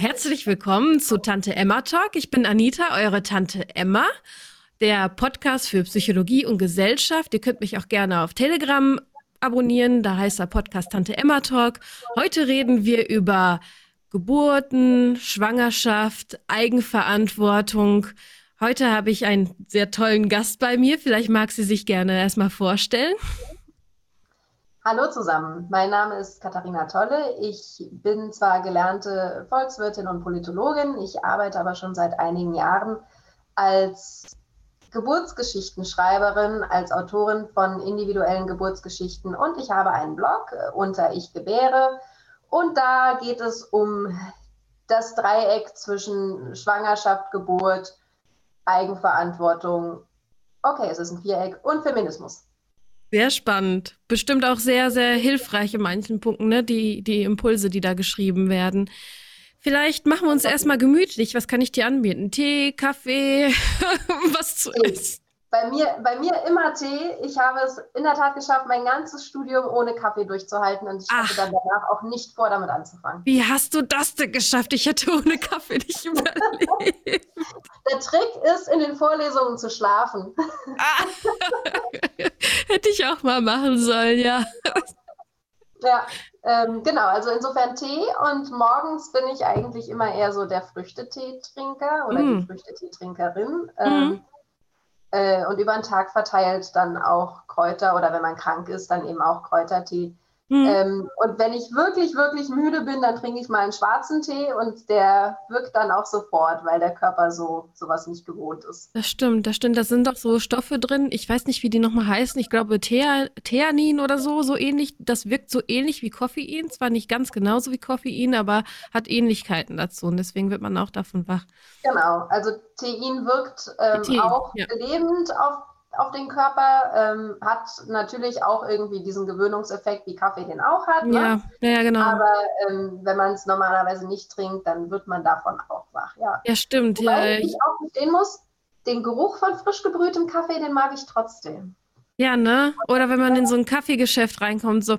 Herzlich willkommen zu Tante Emma Talk. Ich bin Anita, eure Tante Emma, der Podcast für Psychologie und Gesellschaft. Ihr könnt mich auch gerne auf Telegram abonnieren, da heißt der Podcast Tante Emma Talk. Heute reden wir über Geburten, Schwangerschaft, Eigenverantwortung. Heute habe ich einen sehr tollen Gast bei mir. Vielleicht mag sie sich gerne erstmal vorstellen. Hallo zusammen, mein Name ist Katharina Tolle. Ich bin zwar gelernte Volkswirtin und Politologin, ich arbeite aber schon seit einigen Jahren als Geburtsgeschichtenschreiberin, als Autorin von individuellen Geburtsgeschichten und ich habe einen Blog unter Ich gebäre und da geht es um das Dreieck zwischen Schwangerschaft, Geburt, Eigenverantwortung, okay, es ist ein Viereck und Feminismus. Sehr spannend. Bestimmt auch sehr, sehr hilfreich in manchen Punkten, ne? die, die Impulse, die da geschrieben werden. Vielleicht machen wir uns erstmal gemütlich. Was kann ich dir anbieten? Tee, Kaffee, was zu essen? Bei mir, bei mir immer Tee. Ich habe es in der Tat geschafft, mein ganzes Studium ohne Kaffee durchzuhalten und ich hatte dann danach auch nicht vor, damit anzufangen. Wie hast du das denn geschafft? Ich hätte ohne Kaffee nicht überlebt. Der Trick ist, in den Vorlesungen zu schlafen. Ah. hätte ich auch mal machen sollen, ja. Ja, ähm, genau. Also insofern Tee und morgens bin ich eigentlich immer eher so der Früchtetee-Trinker oder mm. die Früchtetee-Trinkerin. Ähm, mm äh, und über den Tag verteilt dann auch Kräuter oder wenn man krank ist, dann eben auch Kräutertee. Mhm. Ähm, und wenn ich wirklich, wirklich müde bin, dann trinke ich mal einen schwarzen Tee und der wirkt dann auch sofort, weil der Körper so sowas nicht gewohnt ist. Das stimmt, das stimmt. Da sind doch so Stoffe drin. Ich weiß nicht, wie die nochmal heißen. Ich glaube Thea, Theanin oder so, so ähnlich. Das wirkt so ähnlich wie Koffein. Zwar nicht ganz genauso wie Koffein, aber hat Ähnlichkeiten dazu. Und deswegen wird man auch davon wach. Genau, also Thein wirkt ähm, auch ja. belebend auf auf den Körper, ähm, hat natürlich auch irgendwie diesen Gewöhnungseffekt, wie Kaffee den auch hat. Ne? Ja, ja, genau. Aber ähm, wenn man es normalerweise nicht trinkt, dann wird man davon auch wach. Ja, ja stimmt. Wobei ja, ich auch gestehen muss, den Geruch von frisch gebrühtem Kaffee, den mag ich trotzdem. Ja, ne? Oder wenn man in so ein Kaffeegeschäft reinkommt, so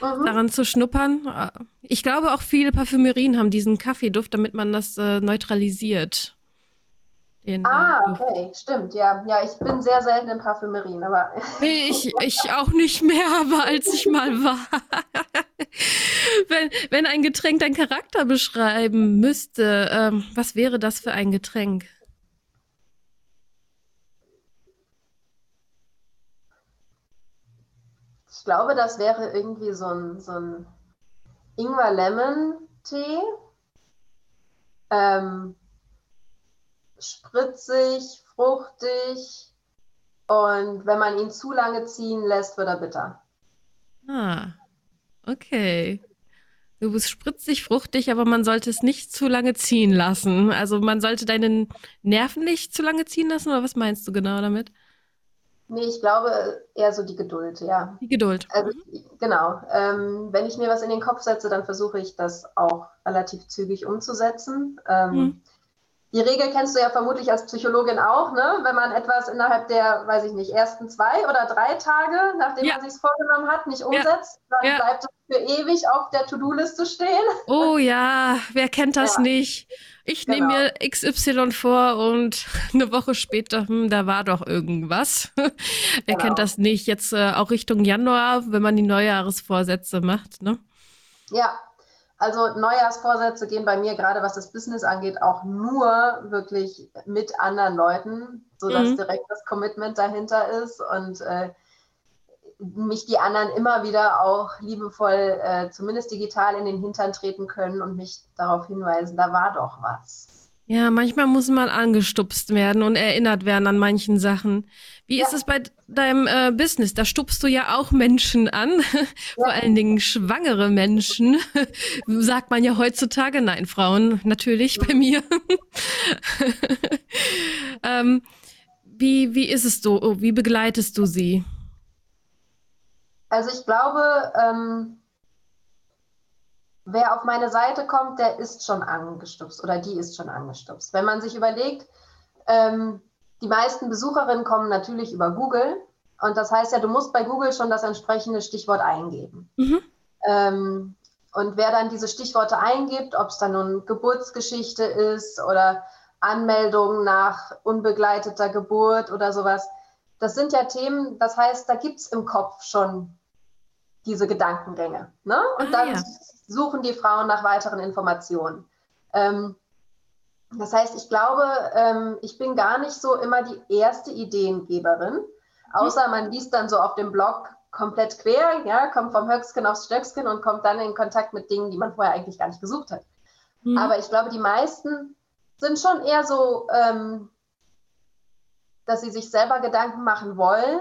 ja. mhm. daran zu schnuppern. Ich glaube, auch viele Parfümerien haben diesen Kaffeeduft, damit man das äh, neutralisiert. Den, ah, okay, stimmt, ja. Ja, ich bin sehr selten in Parfümerien, aber. ich, ich auch nicht mehr, aber als ich mal war. wenn, wenn ein Getränk deinen Charakter beschreiben müsste, ähm, was wäre das für ein Getränk? Ich glaube, das wäre irgendwie so ein, so ein Ingwer-Lemon-Tee. Ähm, spritzig, fruchtig und wenn man ihn zu lange ziehen lässt, wird er bitter. Ah, okay. Du bist spritzig, fruchtig, aber man sollte es nicht zu lange ziehen lassen. Also man sollte deine Nerven nicht zu lange ziehen lassen, oder was meinst du genau damit? Nee, ich glaube eher so die Geduld, ja. Die Geduld. Also, genau. Ähm, wenn ich mir was in den Kopf setze, dann versuche ich das auch relativ zügig umzusetzen. Ähm, hm. Die Regel kennst du ja vermutlich als Psychologin auch, ne? Wenn man etwas innerhalb der, weiß ich nicht, ersten zwei oder drei Tage, nachdem ja. man sich vorgenommen hat, nicht umsetzt, ja. dann ja. bleibt es für ewig auf der To-Do-Liste stehen. Oh ja, wer kennt das nicht? Ich genau. nehme mir XY vor und eine Woche später, hm, da war doch irgendwas. wer genau. kennt das nicht? Jetzt äh, auch Richtung Januar, wenn man die Neujahresvorsätze macht, ne? Ja, also Neujahrsvorsätze gehen bei mir gerade, was das Business angeht, auch nur wirklich mit anderen Leuten, sodass mhm. direkt das Commitment dahinter ist und äh, mich die anderen immer wieder auch liebevoll, äh, zumindest digital in den Hintern treten können und mich darauf hinweisen, da war doch was. Ja, manchmal muss man angestupst werden und erinnert werden an manchen Sachen. Wie ja. ist es bei deinem äh, Business? Da stupst du ja auch Menschen an, vor allen Dingen schwangere Menschen. Sagt man ja heutzutage. Nein, Frauen natürlich bei mir. ähm, wie, wie ist es so? Wie begleitest du sie? Also ich glaube, ähm, wer auf meine Seite kommt, der ist schon angestupst oder die ist schon angestupst. Wenn man sich überlegt, ähm, die meisten Besucherinnen kommen natürlich über Google. Und das heißt ja, du musst bei Google schon das entsprechende Stichwort eingeben. Mhm. Ähm, und wer dann diese Stichworte eingibt, ob es dann nun Geburtsgeschichte ist oder Anmeldung nach unbegleiteter Geburt oder sowas, das sind ja Themen, das heißt, da gibt es im Kopf schon diese Gedankengänge. Ne? Und ah, dann ja. suchen die Frauen nach weiteren Informationen. Ähm, das heißt, ich glaube, ähm, ich bin gar nicht so immer die erste Ideengeberin, außer man liest dann so auf dem Blog komplett quer, ja, kommt vom Höcksken aufs Stöcksken und kommt dann in Kontakt mit Dingen, die man vorher eigentlich gar nicht gesucht hat. Mhm. Aber ich glaube, die meisten sind schon eher so, ähm, dass sie sich selber Gedanken machen wollen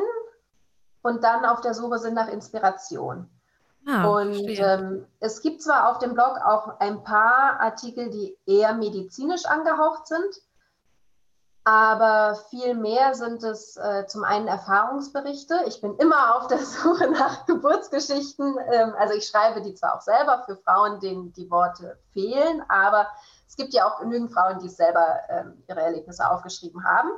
und dann auf der Suche sind nach Inspiration. Ah, und ähm, es gibt zwar auf dem Blog auch ein paar Artikel, die eher medizinisch angehaucht sind, aber viel mehr sind es äh, zum einen Erfahrungsberichte. Ich bin immer auf der Suche nach Geburtsgeschichten. Ähm, also ich schreibe die zwar auch selber für Frauen, denen die Worte fehlen, aber es gibt ja auch genügend Frauen, die selber ähm, ihre Erlebnisse aufgeschrieben haben.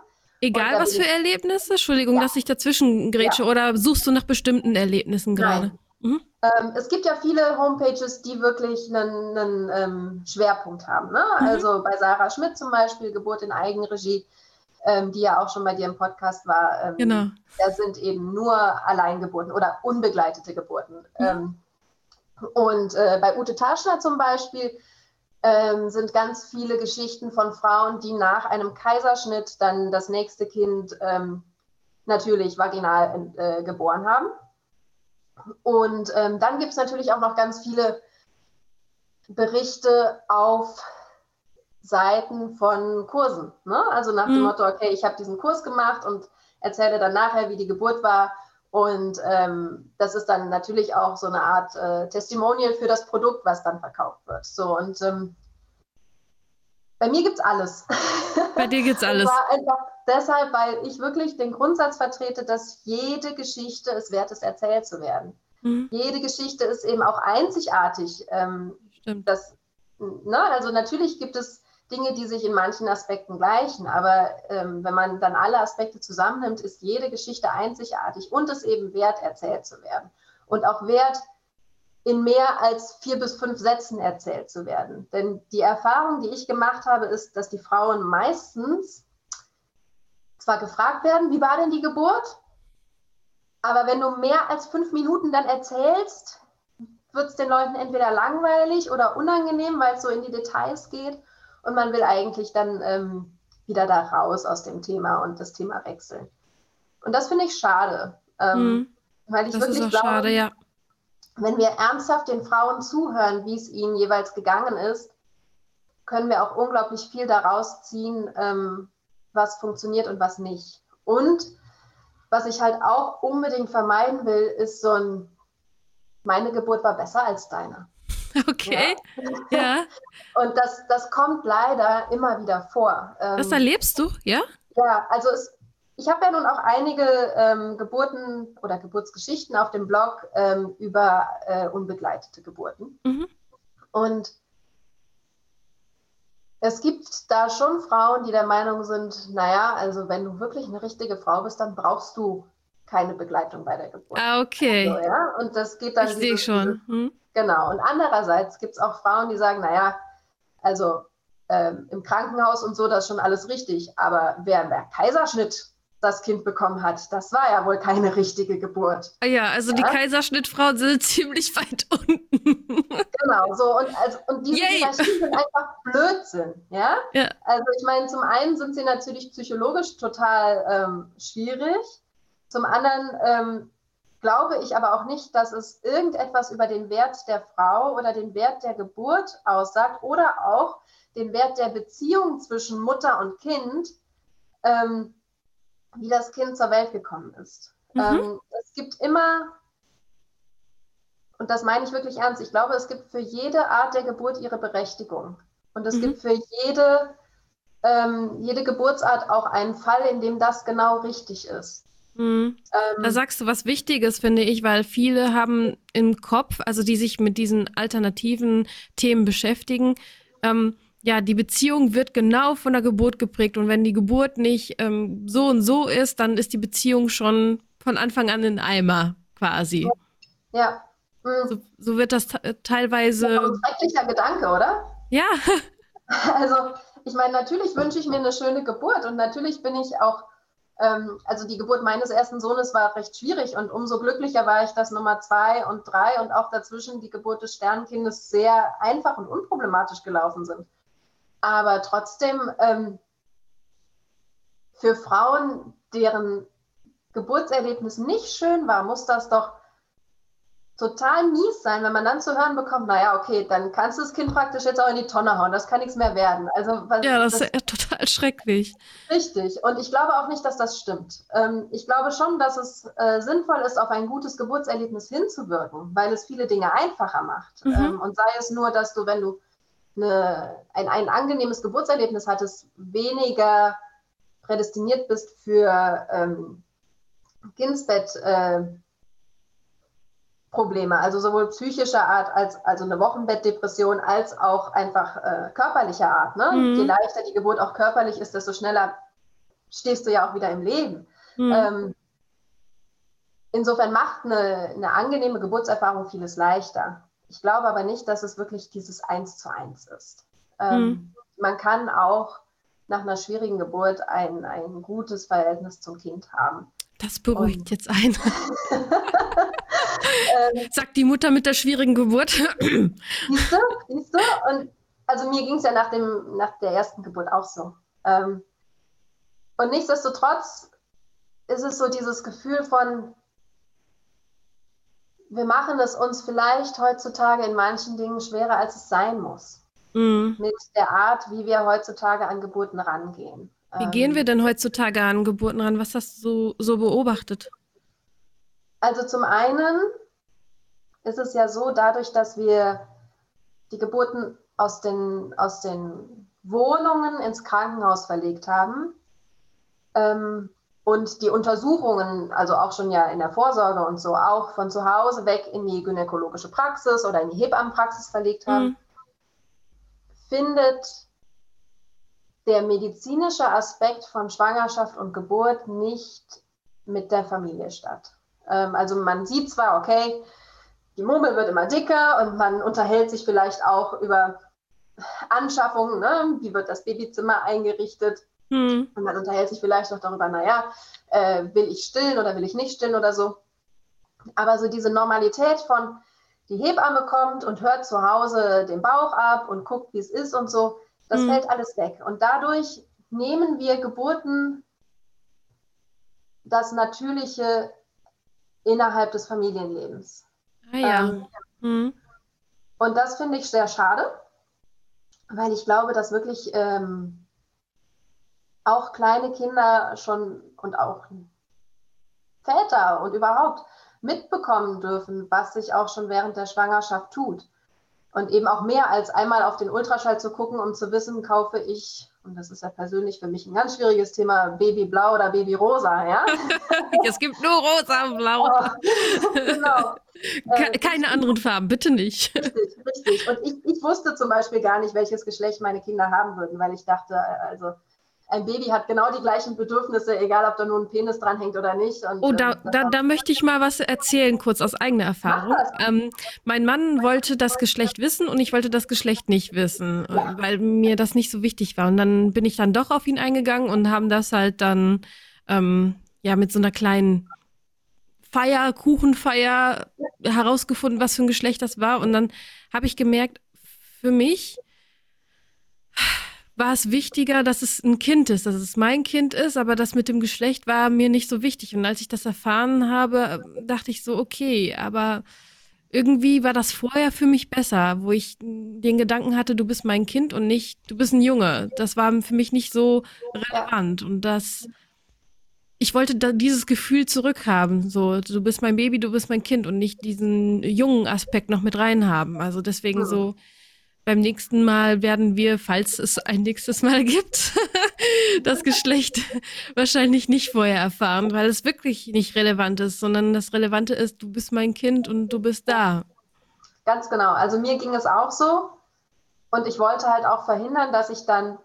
Egal was für Erlebnisse? Entschuldigung, ja. dass ich dazwischen grätsche. Ja. Oder suchst du nach bestimmten Erlebnissen gerade? Mhm. Ähm, es gibt ja viele Homepages, die wirklich einen, einen ähm, Schwerpunkt haben. Ne? Mhm. Also bei Sarah Schmidt zum Beispiel, Geburt in Eigenregie, ähm, die ja auch schon bei dir im Podcast war. Ähm, genau. Da sind eben nur Alleingeburten oder unbegleitete Geburten. Mhm. und äh, bei Ute Taschner zum Beispiel ähm, sind ganz viele Geschichten von Frauen, die nach einem Kaiserschnitt dann das nächste Kind ähm, natürlich vaginal äh, geboren haben. Und ähm, dann gibt es natürlich auch noch ganz viele Berichte auf Seiten von Kursen. Ne? Also nach mhm. dem Motto, okay, ich habe diesen Kurs gemacht und erzähle dann nachher, wie die Geburt war. Und ähm, das ist dann natürlich auch so eine Art äh, Testimonial für das Produkt, was dann verkauft wird. So und ähm, bei mir gibt es alles. Bei dir gibt es alles. einfach deshalb, weil ich wirklich den Grundsatz vertrete, dass jede Geschichte es wert ist, erzählt zu werden. Mhm. Jede Geschichte ist eben auch einzigartig. Ähm, Stimmt. Das, ne? Also natürlich gibt es Dinge, die sich in manchen Aspekten gleichen, aber ähm, wenn man dann alle Aspekte zusammennimmt, ist jede Geschichte einzigartig und es eben wert, erzählt zu werden. Und auch wert, in mehr als vier bis fünf Sätzen erzählt zu werden. Denn die Erfahrung, die ich gemacht habe, ist, dass die Frauen meistens zwar gefragt werden, wie war denn die Geburt? Aber wenn du mehr als fünf Minuten dann erzählst, wird es den Leuten entweder langweilig oder unangenehm, weil es so in die Details geht. Und man will eigentlich dann ähm, wieder da raus aus dem Thema und das Thema wechseln. Und das finde ich schade. Ähm, mhm. Weil ich das wirklich glaube, schade, ja wenn wir ernsthaft den Frauen zuhören, wie es ihnen jeweils gegangen ist, können wir auch unglaublich viel daraus ziehen, ähm, was funktioniert und was nicht. Und was ich halt auch unbedingt vermeiden will, ist so ein, meine Geburt war besser als deine. Okay. Ja. ja. Und das, das kommt leider immer wieder vor. Das ähm, erlebst du, ja? Ja, also es, ich habe ja nun auch einige ähm, Geburten oder Geburtsgeschichten auf dem Blog ähm, über äh, unbegleitete Geburten. Mhm. Und es gibt da schon Frauen, die der Meinung sind, naja, also wenn du wirklich eine richtige Frau bist, dann brauchst du keine Begleitung bei der Geburt. Ah, okay. Also, ja? Und das geht dann. Ich sehe schon. Hm? Genau. Und andererseits gibt es auch Frauen, die sagen, naja, also ähm, im Krankenhaus und so, das ist schon alles richtig. Aber wer im Kaiserschnitt das Kind bekommen hat. Das war ja wohl keine richtige Geburt. Ah ja, also ja? die Kaiserschnittfrauen sind ziemlich weit unten. genau, so und, also, und diese Yay. Hierarchien sind einfach Blödsinn. Ja? ja. Also ich meine, zum einen sind sie natürlich psychologisch total ähm, schwierig. Zum anderen ähm, glaube ich aber auch nicht, dass es irgendetwas über den Wert der Frau oder den Wert der Geburt aussagt oder auch den Wert der Beziehung zwischen Mutter und Kind. Ähm, wie das Kind zur Welt gekommen ist. Mhm. Ähm, es gibt immer, und das meine ich wirklich ernst, ich glaube, es gibt für jede Art der Geburt ihre Berechtigung. Und es mhm. gibt für jede, ähm, jede Geburtsart auch einen Fall, in dem das genau richtig ist. Mhm. Ähm, da sagst du was Wichtiges, finde ich, weil viele haben im Kopf, also die sich mit diesen alternativen Themen beschäftigen, ähm, ja, die Beziehung wird genau von der Geburt geprägt. Und wenn die Geburt nicht ähm, so und so ist, dann ist die Beziehung schon von Anfang an in Eimer quasi. Ja, Mhm. So, so, wird das teilweise. Das ist ein schrecklicher Gedanke, oder? Ja. Also, ich meine, natürlich wünsche ich mir eine schöne Geburt und natürlich bin ich auch, ähm, also die Geburt meines ersten Sohnes war recht schwierig und umso glücklicher war ich, dass Nummer zwei und drei und auch dazwischen die Geburt des Sternkindes sehr einfach und unproblematisch gelaufen sind. Aber trotzdem, ähm, für Frauen, deren Geburtserlebnis nicht schön war, muss das doch total mies sein, wenn man dann zu hören bekommt, naja, okay, dann kannst du das Kind praktisch jetzt auch in die Tonne hauen, das kann nichts mehr werden. Also, was, ja, das, das ist ja total schrecklich. Richtig. Und ich glaube auch nicht, dass das stimmt. Ähm, ich glaube schon, dass es äh, sinnvoll ist, auf ein gutes Geburtserlebnis hinzuwirken, weil es viele Dinge einfacher macht. Mhm. Ähm, und sei es nur, dass du, wenn du eine, ein, ein angenehmes Geburtserlebnis hattest, weniger prädestiniert bist für ähm, Kindsbett. Äh, Probleme, also sowohl psychischer Art als also eine Wochenbettdepression als auch einfach äh, körperlicher Art. Ne? Mhm. Je leichter die Geburt auch körperlich ist, desto schneller stehst du ja auch wieder im Leben. Mhm. Ähm, insofern macht eine, eine angenehme Geburtserfahrung vieles leichter. Ich glaube aber nicht, dass es wirklich dieses Eins zu eins ist. Ähm, mhm. Man kann auch nach einer schwierigen Geburt ein, ein gutes Verhältnis zum Kind haben. Das beruhigt Und, jetzt ein. ähm, Sagt die Mutter mit der schwierigen Geburt. siehst du? Siehst du? Und also mir ging es ja nach, dem, nach der ersten Geburt auch so. Ähm, und nichtsdestotrotz ist es so dieses Gefühl von, wir machen es uns vielleicht heutzutage in manchen Dingen schwerer, als es sein muss. Mhm. Mit der Art, wie wir heutzutage an Geburten rangehen. Wie gehen wir denn heutzutage an Geburten ran? Was hast du so, so beobachtet? Also zum einen ist es ja so, dadurch, dass wir die Geburten aus den, aus den Wohnungen ins Krankenhaus verlegt haben ähm, und die Untersuchungen, also auch schon ja in der Vorsorge und so, auch von zu Hause weg in die gynäkologische Praxis oder in die Hebammenpraxis verlegt haben, mhm. findet der medizinische Aspekt von Schwangerschaft und Geburt nicht mit der Familie statt. Ähm, also man sieht zwar, okay, die Murmel wird immer dicker und man unterhält sich vielleicht auch über Anschaffungen, ne? wie wird das Babyzimmer eingerichtet. Hm. Und man unterhält sich vielleicht noch darüber, naja, äh, will ich stillen oder will ich nicht stillen oder so. Aber so diese Normalität von, die Hebamme kommt und hört zu Hause den Bauch ab und guckt, wie es ist und so, das hm. fällt alles weg. Und dadurch nehmen wir Geburten das Natürliche innerhalb des Familienlebens. Ah, ja. Ähm, mhm. Und das finde ich sehr schade, weil ich glaube, dass wirklich ähm, auch kleine Kinder schon und auch Väter und überhaupt mitbekommen dürfen, was sich auch schon während der Schwangerschaft tut. Und eben auch mehr als einmal auf den Ultraschall zu gucken, um zu wissen, kaufe ich und das ist ja persönlich für mich ein ganz schwieriges Thema, Babyblau oder Babyrosa, ja? es gibt nur rosa und blau. Oh, genau. Äh, keine anderen Farben, bitte nicht. Richtig, richtig. Und ich, ich wusste zum Beispiel gar nicht, welches Geschlecht meine Kinder haben würden, weil ich dachte, äh, also ein Baby hat genau die gleichen Bedürfnisse, egal ob da nur ein Penis dranhängt oder nicht. Und, oh, da, ähm, da, da, möchte ich mal was erzählen, kurz aus eigener Erfahrung. Ähm, mein Mann wollte das Geschlecht wissen und ich wollte das Geschlecht nicht wissen, ja. weil mir das nicht so wichtig war. Und dann bin ich dann doch auf ihn eingegangen und haben das halt dann ähm, ja mit so einer kleinen Feier, Kuchenfeier herausgefunden, was für ein Geschlecht das war. Und dann habe ich gemerkt, für mich war es wichtiger, dass es ein Kind ist, dass es mein Kind ist, aber das mit dem Geschlecht war mir nicht so wichtig. Und als ich das erfahren habe, dachte ich so, okay, aber irgendwie war das vorher für mich besser, wo ich den Gedanken hatte, du bist mein Kind und nicht, du bist ein Junge. Das war für mich nicht so relevant. Und das, ich wollte da dieses Gefühl zurückhaben. So, du bist mein Baby, du bist mein Kind und nicht diesen jungen Aspekt noch mit reinhaben. Also deswegen so, beim nächsten Mal werden wir, falls es ein nächstes Mal gibt, das Geschlecht wahrscheinlich nicht vorher erfahren, weil es wirklich nicht relevant ist, sondern das Relevante ist, du bist mein Kind und du bist da. Ganz genau. Also mir ging es auch so. Und ich wollte halt auch verhindern, dass ich dann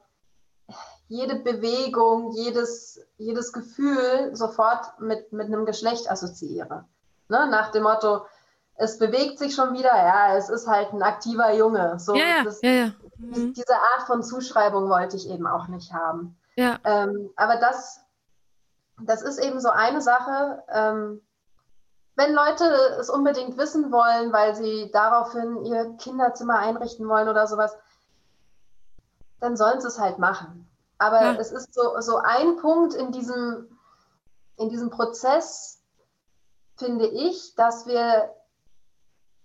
jede Bewegung, jedes, jedes Gefühl sofort mit, mit einem Geschlecht assoziiere. Ne? Nach dem Motto, es bewegt sich schon wieder, ja, es ist halt ein aktiver Junge. So, ja, das, ja, ja. Mhm. Diese Art von Zuschreibung wollte ich eben auch nicht haben. Ja. Ähm, aber das, das ist eben so eine Sache. Ähm, wenn Leute es unbedingt wissen wollen, weil sie daraufhin ihr Kinderzimmer einrichten wollen oder sowas, dann sollen sie es halt machen. Aber ja. es ist so, so ein Punkt in diesem, in diesem Prozess, finde ich, dass wir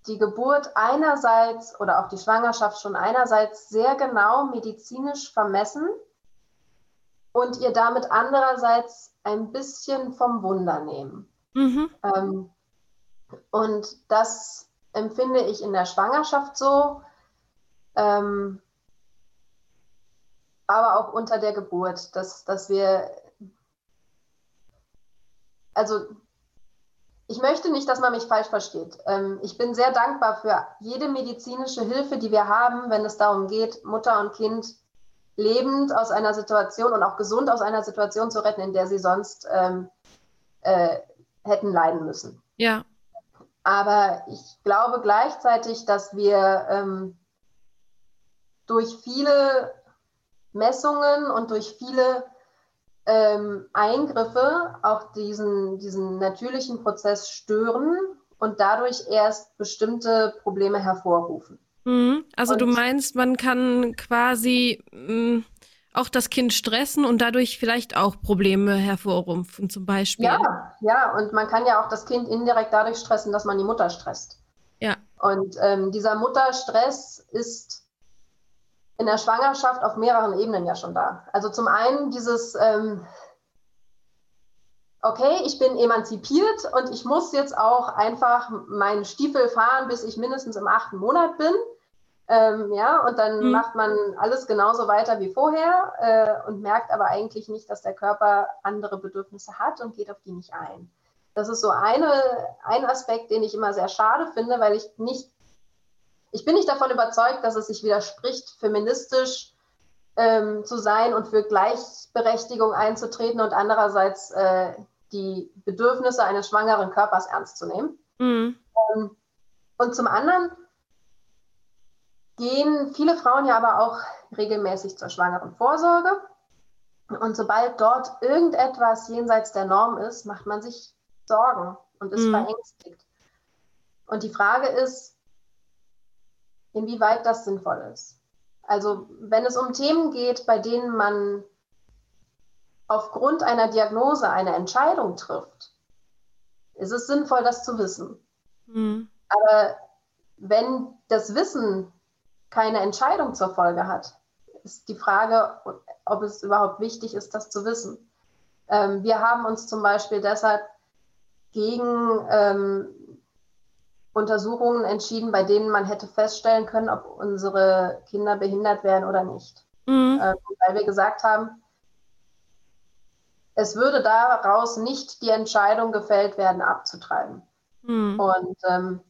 die Geburt einerseits oder auch die Schwangerschaft schon einerseits sehr genau medizinisch vermessen und ihr damit andererseits ein bisschen vom Wunder nehmen. Mhm. Ähm, und das empfinde ich in der Schwangerschaft so, ähm, aber auch unter der Geburt, dass, dass wir, also ich möchte nicht, dass man mich falsch versteht. Ähm, ich bin sehr dankbar für jede medizinische Hilfe, die wir haben, wenn es darum geht, Mutter und Kind lebend aus einer Situation und auch gesund aus einer Situation zu retten, in der sie sonst ähm, äh, hätten leiden müssen. Ja. Aber ich glaube gleichzeitig, dass wir ähm, durch viele Messungen und durch viele ähm, Eingriffe auch diesen, diesen natürlichen Prozess stören und dadurch erst bestimmte Probleme hervorrufen. Mhm. Also und, du meinst, man kann quasi mh, mm, auch das Kind stressen und dadurch vielleicht auch Probleme hervorrufen, zum Beispiel. Ja, ja, und man kann ja auch das Kind indirekt dadurch stressen, dass man die Mutter stresst. Ja. Und ähm, dieser Mutterstress ist in der Schwangerschaft auf mehreren Ebenen ja schon da. Also zum einen dieses, ähm, okay, ich bin emanzipiert und ich muss jetzt auch einfach meinen Stiefel fahren, bis ich mindestens im achten Monat bin. Ähm, ja, und dann mhm. macht man alles genauso weiter wie vorher äh, und merkt aber eigentlich nicht, dass der Körper andere Bedürfnisse hat und geht auf die nicht ein. Das ist so eine, ein Aspekt, den ich immer sehr schade finde, weil ich nicht ich bin nicht davon überzeugt, dass es sich widerspricht, feministisch ähm, zu sein und für Gleichberechtigung einzutreten und andererseits äh, die Bedürfnisse eines schwangeren Körpers ernst zu nehmen. Mhm. Ähm, und zum anderen gehen viele Frauen ja aber auch regelmäßig zur schwangeren Vorsorge. Und sobald dort irgendetwas jenseits der Norm ist, macht man sich Sorgen und ist mhm. verängstigt. Und die Frage ist, inwieweit das sinnvoll ist. Also wenn es um Themen geht, bei denen man aufgrund einer Diagnose eine Entscheidung trifft, ist es sinnvoll, das zu wissen. Mhm. Aber wenn das Wissen keine Entscheidung zur Folge hat, ist die Frage, ob es überhaupt wichtig ist, das zu wissen. Ähm, wir haben uns zum Beispiel deshalb gegen ähm, Untersuchungen entschieden, bei denen man hätte feststellen können, ob unsere Kinder behindert werden oder nicht. Mhm. Ähm, weil wir gesagt haben, es würde daraus nicht die Entscheidung gefällt werden, abzutreiben. Mhm. Und ähm,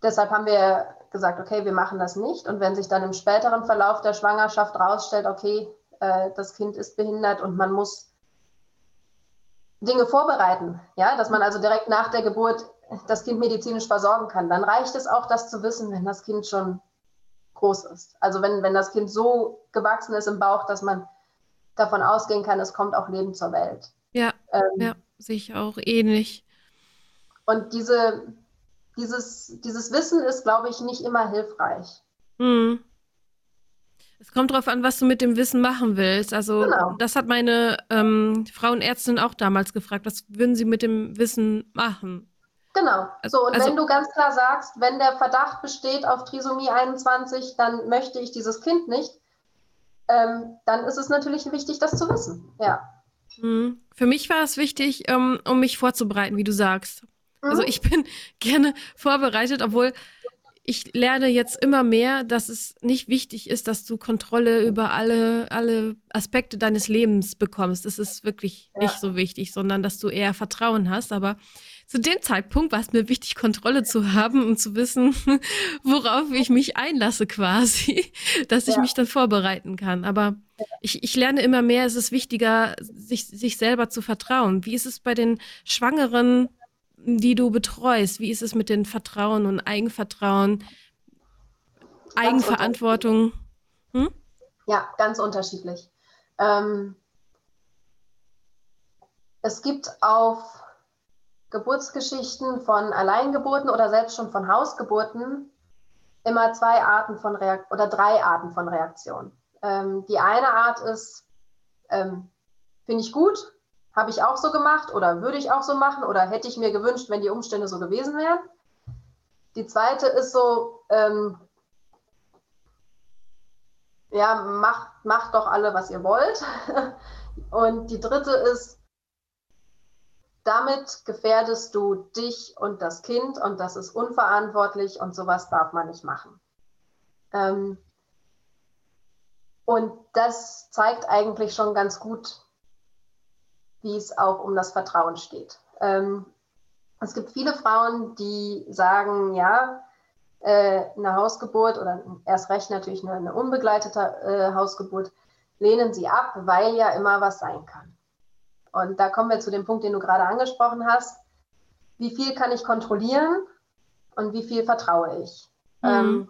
deshalb haben wir gesagt, okay, wir machen das nicht. Und wenn sich dann im späteren Verlauf der Schwangerschaft herausstellt, okay, äh, das Kind ist behindert und man muss Dinge vorbereiten, ja, dass man also direkt nach der Geburt das Kind medizinisch versorgen kann, dann reicht es auch, das zu wissen, wenn das Kind schon groß ist. Also wenn, wenn das Kind so gewachsen ist im Bauch, dass man davon ausgehen kann, es kommt auch Leben zur Welt. Ja, ähm, ja sehe ich auch ähnlich. Und diese, dieses, dieses Wissen ist, glaube ich, nicht immer hilfreich. Mhm. Es kommt darauf an, was du mit dem Wissen machen willst. Also genau. das hat meine ähm, Frauenärztin auch damals gefragt. Was würden sie mit dem Wissen machen? Genau. So, und also, wenn du ganz klar sagst, wenn der Verdacht besteht auf Trisomie 21, dann möchte ich dieses Kind nicht, ähm, dann ist es natürlich wichtig, das zu wissen. Ja. Mhm. Für mich war es wichtig, um, ähm, um mich vorzubereiten, wie du sagst. Also mhm. Also ich bin gerne vorbereitet, obwohl ich lerne jetzt immer mehr, dass es nicht wichtig ist, dass du Kontrolle über alle, alle Aspekte deines Lebens bekommst. Das ist wirklich ja. nicht so wichtig, sondern dass du eher Vertrauen hast. Aber zu dem Zeitpunkt war es mir wichtig, Kontrolle zu haben und zu wissen, worauf ich mich einlasse quasi, dass ich ja. mich dann vorbereiten kann. Aber ich, ich lerne immer mehr, es ist wichtiger, sich, sich selber zu vertrauen. Wie ist es bei den Schwangeren die du betreust? Wie ist es mit den Vertrauen und Eigenvertrauen, Eigenverantwortung? Hm? Ja, ganz unterschiedlich. Ähm, es gibt auf Geburtsgeschichten von Alleingeburten oder selbst schon von Hausgeburten immer zwei Arten von Reakt oder drei Arten von Reaktion. Ähm, die eine Art ist, ähm, finde ich gut, habe ich auch so gemacht oder würde ich auch so machen oder hätte ich mir gewünscht, wenn die Umstände so gewesen wären. Die zweite ist so, ähm, ja, macht, macht doch alle, was ihr wollt. Und die dritte ist, damit gefährdest du dich und das Kind und das ist unverantwortlich und sowas darf man nicht machen. Ähm, und das zeigt eigentlich schon ganz gut, wie es auch um das Vertrauen steht. Ähm, es gibt viele Frauen, die sagen, ja, äh, eine Hausgeburt oder erst recht natürlich eine, eine unbegleitete äh, Hausgeburt lehnen sie ab, weil ja immer was sein kann. Und da kommen wir zu dem Punkt, den du gerade angesprochen hast. Wie viel kann ich kontrollieren und wie viel vertraue ich? Mhm. Ähm,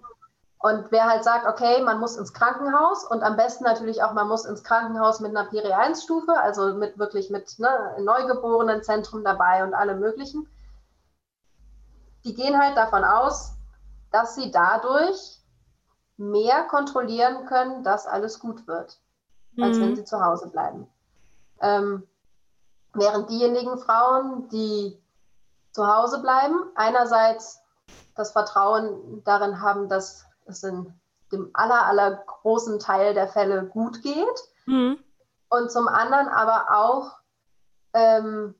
und wer halt sagt, okay, man muss ins Krankenhaus und am besten natürlich auch, man muss ins Krankenhaus mit einer Peri 1 Stufe, also mit wirklich mit ne, Neugeborenen-Zentrum dabei und allem möglichen. Die gehen halt davon aus, dass sie dadurch mehr kontrollieren können, dass alles gut wird, als mhm. wenn sie zu Hause bleiben. Ähm, Während diejenigen Frauen, die zu Hause bleiben, einerseits das Vertrauen darin haben, dass es in dem aller, aller großen Teil der Fälle gut geht. Mhm. Und zum anderen aber auch ähm,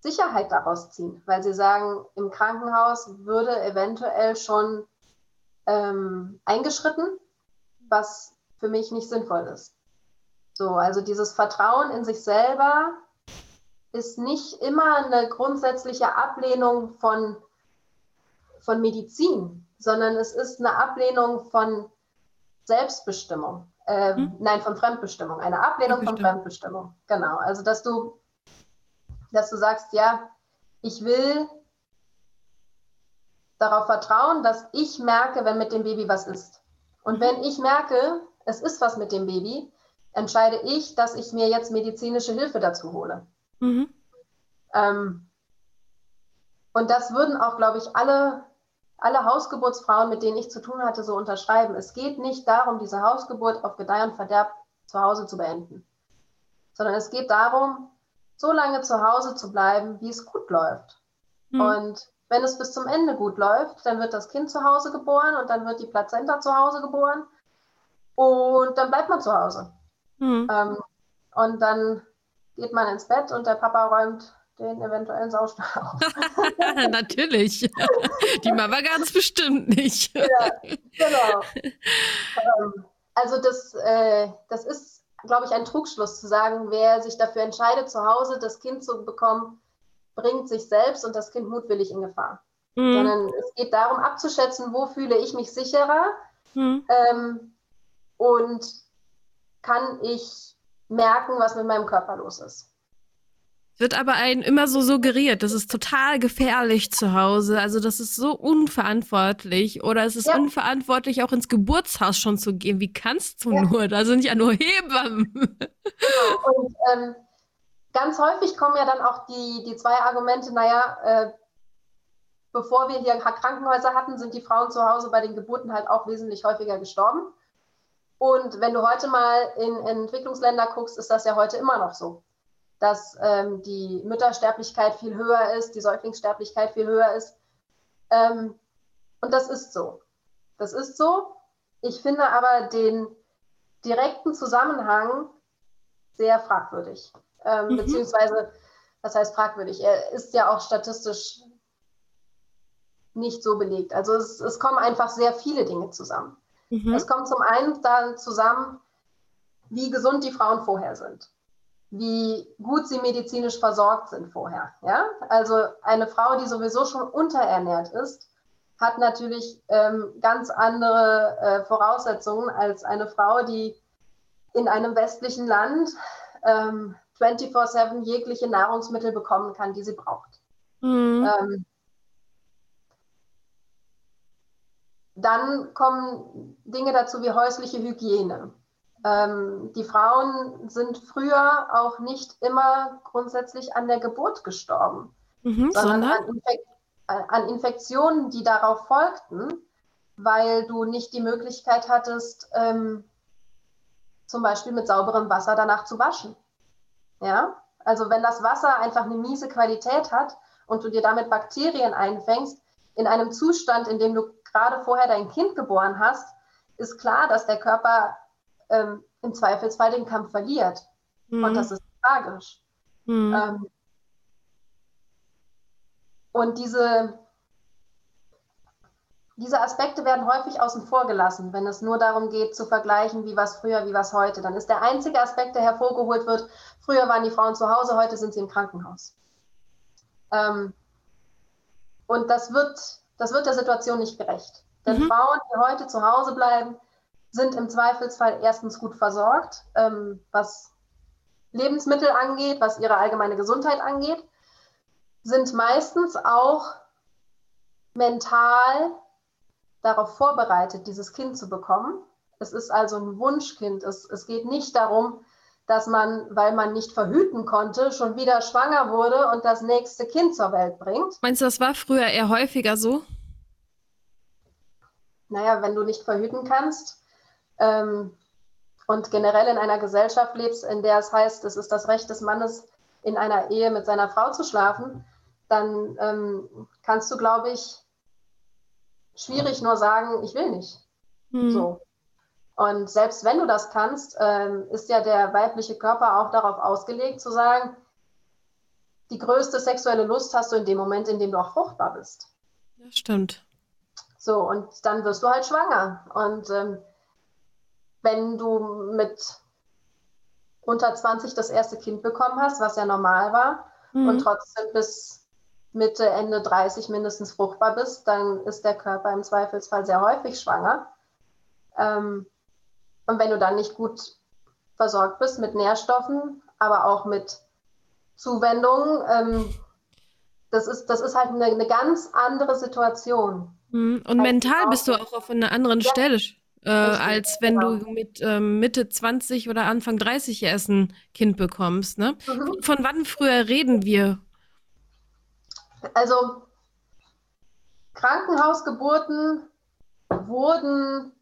Sicherheit daraus ziehen, weil sie sagen, im Krankenhaus würde eventuell schon ähm, eingeschritten, was für mich nicht sinnvoll ist. So, also dieses Vertrauen in sich selber ist nicht immer eine grundsätzliche Ablehnung von, von Medizin, sondern es ist eine Ablehnung von Selbstbestimmung. Äh, hm? Nein, von Fremdbestimmung. Eine Ablehnung von Fremdbestimmung. Genau. Also, dass du, dass du sagst, ja, ich will darauf vertrauen, dass ich merke, wenn mit dem Baby was ist. Und wenn ich merke, es ist was mit dem Baby, entscheide ich, dass ich mir jetzt medizinische Hilfe dazu hole. Mhm. Ähm, und das würden auch, glaube ich, alle, alle Hausgeburtsfrauen, mit denen ich zu tun hatte, so unterschreiben. Es geht nicht darum, diese Hausgeburt auf Gedeih und Verderb zu Hause zu beenden, sondern es geht darum, so lange zu Hause zu bleiben, wie es gut läuft. Mhm. Und wenn es bis zum Ende gut läuft, dann wird das Kind zu Hause geboren und dann wird die Plazenta zu Hause geboren und dann bleibt man zu Hause. Mhm. Ähm, und dann geht man ins Bett und der Papa räumt den eventuellen Saustall auf. Natürlich. Die Mama ganz bestimmt nicht. ja, genau. Ähm, also das, äh, das ist, glaube ich, ein Trugschluss zu sagen, wer sich dafür entscheidet, zu Hause das Kind zu bekommen, bringt sich selbst und das Kind mutwillig in Gefahr. Mhm. Sondern es geht darum abzuschätzen, wo fühle ich mich sicherer mhm. ähm, und kann ich merken, was mit meinem Körper los ist. Wird aber einem immer so suggeriert, das ist total gefährlich zu Hause, also das ist so unverantwortlich oder es ist ja. unverantwortlich, auch ins Geburtshaus schon zu gehen. Wie kannst du ja. nur? Da sind ja nur Hebammen. Genau. Und ähm, ganz häufig kommen ja dann auch die, die zwei Argumente, naja, äh, bevor wir hier Krankenhäuser hatten, sind die Frauen zu Hause bei den Geburten halt auch wesentlich häufiger gestorben. Und wenn du heute mal in, Entwicklungsländer guckst, ist das ja heute immer noch so, dass ähm, die Müttersterblichkeit viel höher ist, die Säuglingssterblichkeit viel höher ist. Ähm, und das ist so. Das ist so. Ich finde aber den direkten Zusammenhang sehr fragwürdig. Ähm, mhm. Beziehungsweise, was heißt fragwürdig? Er ist ja auch statistisch nicht so belegt. Also es, es kommen einfach sehr viele Dinge zusammen. Mhm. Es kommt zum einen dann zusammen, wie gesund die Frauen vorher sind, wie gut sie medizinisch versorgt sind vorher. Ja? Also eine Frau, die sowieso schon unterernährt ist, hat natürlich ähm, ganz andere äh, Voraussetzungen als eine Frau, die in einem westlichen Land ähm, 24-7 jegliche Nahrungsmittel bekommen kann, die sie braucht. Mhm. Ähm, dann kommen Dinge dazu wie häusliche Hygiene. Ähm, die Frauen sind früher auch nicht immer grundsätzlich an der Geburt gestorben, mhm, sondern, sondern? An, Infek an Infektionen, die darauf folgten, weil du nicht die Möglichkeit hattest, ähm, zum Beispiel mit sauberem Wasser danach zu waschen. Ja, also wenn das Wasser einfach eine miese Qualität hat und du dir damit Bakterien einfängst, in einem Zustand, in dem du gerade vorher dein Kind geboren hast, ist klar, dass der Körper ähm, im Zweifelsfall den Kampf verliert. Mhm. Und das ist tragisch. Mhm. Ähm, und diese, diese Aspekte werden häufig außen vor gelassen, wenn es nur darum geht, zu vergleichen, wie was früher, wie was heute. Dann ist der einzige Aspekt, der hervorgeholt wird, früher waren die Frauen zu Hause, heute sind sie im Krankenhaus. Ähm, und das wird, das wird der Situation nicht gerecht. Denn mhm. Frauen, die heute zu Hause bleiben, sind im Zweifelsfall erstens gut versorgt, ähm, was Lebensmittel angeht, was ihre allgemeine Gesundheit angeht, sind meistens auch mental darauf vorbereitet, dieses Kind zu bekommen. Es ist also ein Wunschkind. Es, es geht nicht darum, dass man, weil man nicht verhüten konnte, schon wieder schwanger wurde und das nächste Kind zur Welt bringt. Meinst du, das war früher eher häufiger so? Naja, wenn du nicht verhüten kannst, ähm, und generell in einer Gesellschaft lebst, in der es heißt, es ist das Recht des Mannes, in einer Ehe mit seiner Frau zu schlafen, dann ähm, kannst du, glaube ich, schwierig nur sagen, ich will nicht. Mhm. So. Und selbst wenn du das kannst, ähm, ist ja der weibliche Körper auch darauf ausgelegt zu sagen, die größte sexuelle Lust hast du in dem Moment, in dem du auch fruchtbar bist. Ja, stimmt. So, und dann wirst du halt schwanger. Und ähm, wenn du mit unter 20 das erste Kind bekommen hast, was ja normal war, mhm. und trotzdem bis Mitte, Ende 30 mindestens fruchtbar bist, dann ist der Körper im Zweifelsfall sehr häufig schwanger. Ähm, und wenn du dann nicht gut versorgt bist mit Nährstoffen, aber auch mit Zuwendungen, ähm, das, ist, das ist halt eine, eine ganz andere Situation. Mhm. Und mental bist du auch auf einer anderen ja. Stelle äh, als wenn genau. du mit ähm, Mitte 20 oder Anfang 30 erst ein Kind bekommst. Ne? Mhm. Von wann früher reden wir? Also Krankenhausgeburten wurden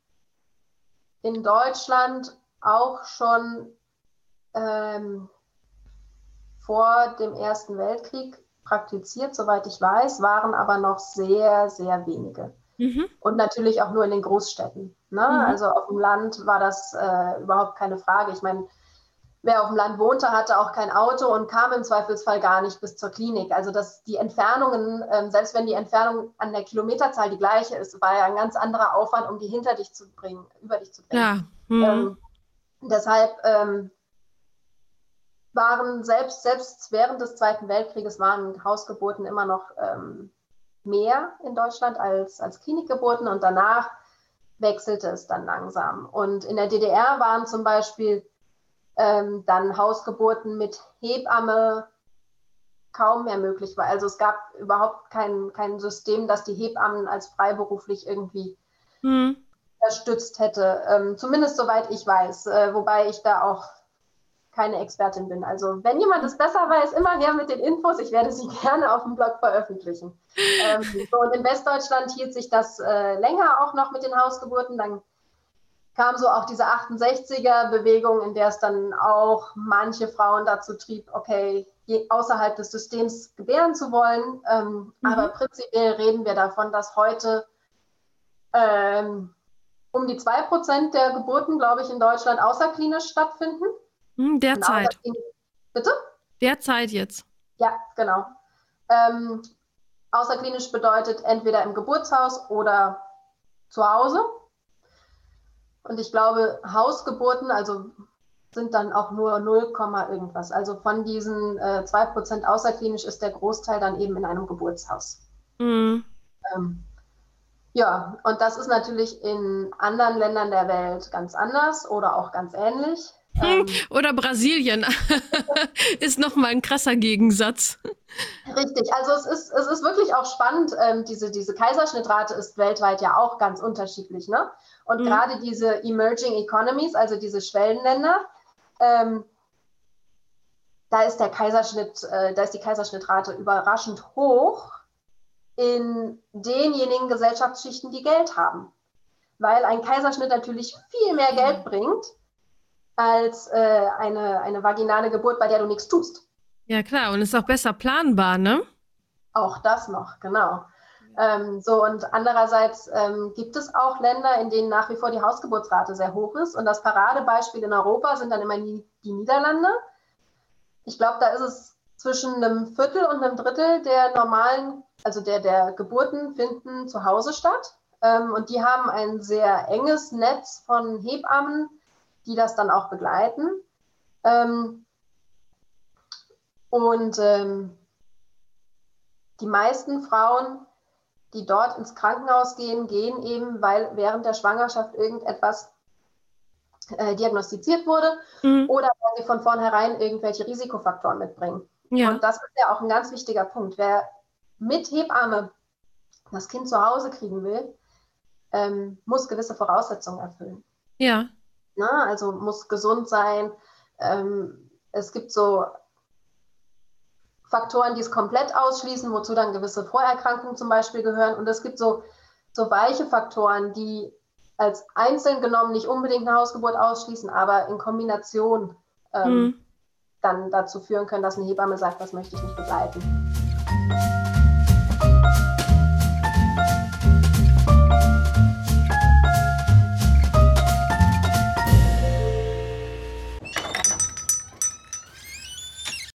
in Deutschland auch schon ähm, vor dem Ersten Weltkrieg praktiziert, soweit ich weiß, waren aber noch sehr, sehr wenige. Mhm. Und natürlich auch nur in den Großstädten. Ne? Mhm. Also auf dem Land war das äh, überhaupt keine Frage. Ich meine, wer auf dem Land wohnte, hatte auch kein Auto und kam im Zweifelsfall gar nicht bis zur Klinik. Also dass die Entfernungen, ähm, selbst wenn die Entfernung an der Kilometerzahl die gleiche ist, war ja ein ganz anderer Aufwand, um die hinter dich zu bringen, über dich zu bringen. Ja. Mhm. Ähm, deshalb ähm, waren selbst, selbst während des Zweiten Weltkrieges waren Hausgeburten immer noch ähm, mehr in Deutschland als, als Klinikgeburten und danach wechselte es dann langsam. Und in der DDR waren zum Beispiel ähm, dann Hausgeburten mit Hebamme kaum mehr möglich war. Also es gab überhaupt kein, kein System, das die Hebammen als freiberuflich irgendwie mhm. unterstützt hätte. Ähm, zumindest soweit ich weiß, äh, wobei ich da auch keine Expertin bin. Also wenn jemand es besser weiß, immer her mit den Infos. Ich werde sie gerne auf dem Blog veröffentlichen. ähm, so, und in Westdeutschland hielt sich das äh, länger auch noch mit den Hausgeburten. Dann kam so auch diese 68er-Bewegung, in der es dann auch manche Frauen dazu trieb, okay, außerhalb des Systems gebären zu wollen. Ähm, mhm. Aber prinzipiell reden wir davon, dass heute ähm, um die 2% der Geburten, glaube ich, in Deutschland außerklinisch stattfinden. Hm, derzeit. Bitte? Derzeit jetzt. Ja, genau. Ähm, außerklinisch bedeutet entweder im Geburtshaus oder zu Hause. Und ich glaube, Hausgeburten, also sind dann auch nur 0, irgendwas. Also von diesen äh, 2% außerklinisch ist der Großteil dann eben in einem Geburtshaus. Mhm. Ähm, ja, und das ist natürlich in anderen Ländern der Welt ganz anders oder auch ganz ähnlich. Ähm, Oder Brasilien ist nochmal ein krasser Gegensatz. Richtig, also es ist, es ist wirklich auch spannend. Ähm, diese, diese Kaiserschnittrate ist weltweit ja auch ganz unterschiedlich. Ne? Und mhm. gerade diese Emerging Economies, also diese Schwellenländer, ähm, da ist der Kaiserschnitt, äh, da ist die Kaiserschnittrate überraschend hoch in denjenigen Gesellschaftsschichten, die Geld haben. Weil ein Kaiserschnitt natürlich viel mehr Geld mhm. bringt als äh, eine, eine vaginale Geburt, bei der du nichts tust. Ja, klar, und ist auch besser planbar, ne? Auch das noch, genau. Ähm, so, und andererseits ähm, gibt es auch Länder, in denen nach wie vor die Hausgeburtsrate sehr hoch ist. Und das Paradebeispiel in Europa sind dann immer die, die Niederlande. Ich glaube, da ist es zwischen einem Viertel und einem Drittel der normalen, also der, der Geburten finden zu Hause statt. Ähm, und die haben ein sehr enges Netz von Hebammen, die das dann auch begleiten. Ähm, und ähm, die meisten Frauen, die dort ins Krankenhaus gehen, gehen eben, weil während der Schwangerschaft irgendetwas äh, diagnostiziert wurde mhm. oder weil sie von vornherein irgendwelche Risikofaktoren mitbringen. Ja. Und das ist ja auch ein ganz wichtiger Punkt. Wer mit Hebamme das Kind zu Hause kriegen will, ähm, muss gewisse Voraussetzungen erfüllen. Ja. Na, also muss gesund sein. Ähm, es gibt so Faktoren, die es komplett ausschließen, wozu dann gewisse Vorerkrankungen zum Beispiel gehören. Und es gibt so, so weiche Faktoren, die als einzeln genommen nicht unbedingt eine Hausgeburt ausschließen, aber in Kombination ähm, mhm. dann dazu führen können, dass eine Hebamme sagt, das möchte ich nicht begleiten.